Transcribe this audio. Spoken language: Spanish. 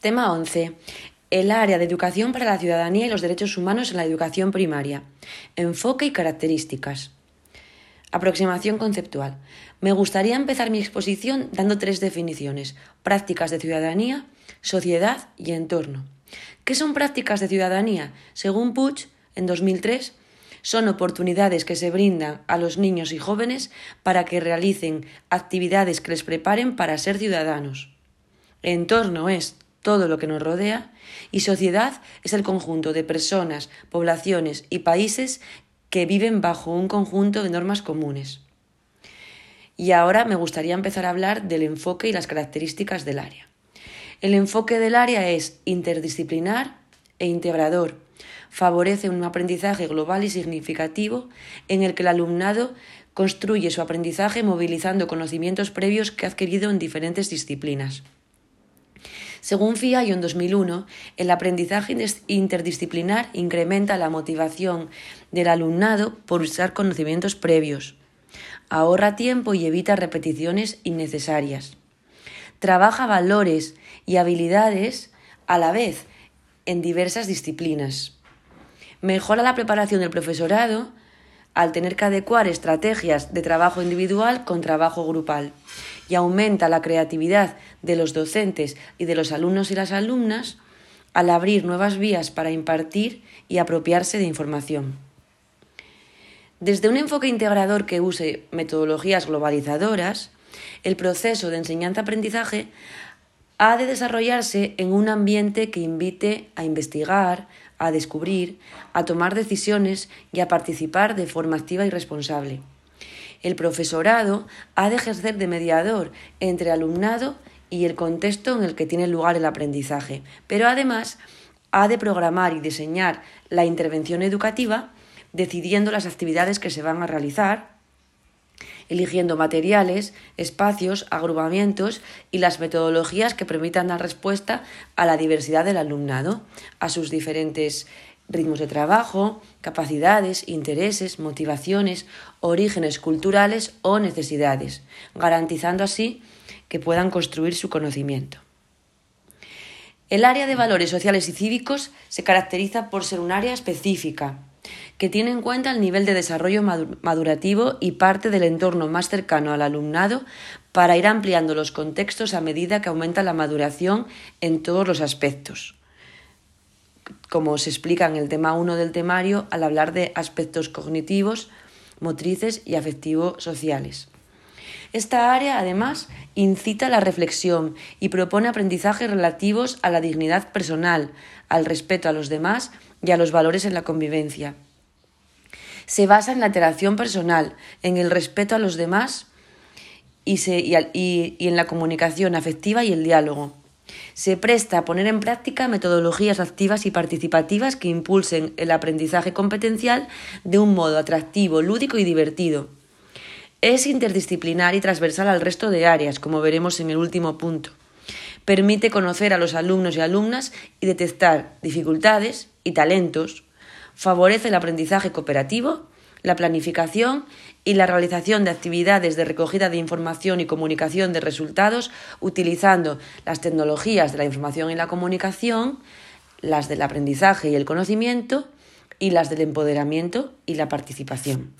Tema 11. El área de educación para la ciudadanía y los derechos humanos en la educación primaria. Enfoque y características. Aproximación conceptual. Me gustaría empezar mi exposición dando tres definiciones. Prácticas de ciudadanía, sociedad y entorno. ¿Qué son prácticas de ciudadanía? Según Puig, en 2003, son oportunidades que se brindan a los niños y jóvenes para que realicen actividades que les preparen para ser ciudadanos. Entorno es todo lo que nos rodea y sociedad es el conjunto de personas, poblaciones y países que viven bajo un conjunto de normas comunes. Y ahora me gustaría empezar a hablar del enfoque y las características del área. El enfoque del área es interdisciplinar e integrador. Favorece un aprendizaje global y significativo en el que el alumnado construye su aprendizaje movilizando conocimientos previos que ha adquirido en diferentes disciplinas. Según FIAIO en 2001, el aprendizaje interdisciplinar incrementa la motivación del alumnado por usar conocimientos previos, ahorra tiempo y evita repeticiones innecesarias, trabaja valores y habilidades a la vez en diversas disciplinas, mejora la preparación del profesorado al tener que adecuar estrategias de trabajo individual con trabajo grupal y aumenta la creatividad de los docentes y de los alumnos y las alumnas al abrir nuevas vías para impartir y apropiarse de información. Desde un enfoque integrador que use metodologías globalizadoras, el proceso de enseñanza-aprendizaje ha de desarrollarse en un ambiente que invite a investigar, a descubrir, a tomar decisiones y a participar de forma activa y responsable. El profesorado ha de ejercer de mediador entre alumnado y el contexto en el que tiene lugar el aprendizaje, pero además ha de programar y diseñar la intervención educativa decidiendo las actividades que se van a realizar, eligiendo materiales, espacios, agrupamientos y las metodologías que permitan dar respuesta a la diversidad del alumnado, a sus diferentes ritmos de trabajo, capacidades, intereses, motivaciones, orígenes culturales o necesidades, garantizando así que puedan construir su conocimiento. El área de valores sociales y cívicos se caracteriza por ser un área específica, que tiene en cuenta el nivel de desarrollo madurativo y parte del entorno más cercano al alumnado para ir ampliando los contextos a medida que aumenta la maduración en todos los aspectos como se explica en el tema 1 del temario al hablar de aspectos cognitivos, motrices y afectivo-sociales. Esta área, además, incita la reflexión y propone aprendizajes relativos a la dignidad personal, al respeto a los demás y a los valores en la convivencia. Se basa en la interacción personal, en el respeto a los demás y, y en la comunicación afectiva y el diálogo. Se presta a poner en práctica metodologías activas y participativas que impulsen el aprendizaje competencial de un modo atractivo, lúdico y divertido. Es interdisciplinar y transversal al resto de áreas, como veremos en el último punto. Permite conocer a los alumnos y alumnas y detectar dificultades y talentos. Favorece el aprendizaje cooperativo, la planificación y la realización de actividades de recogida de información y comunicación de resultados utilizando las tecnologías de la información y la comunicación, las del aprendizaje y el conocimiento y las del empoderamiento y la participación.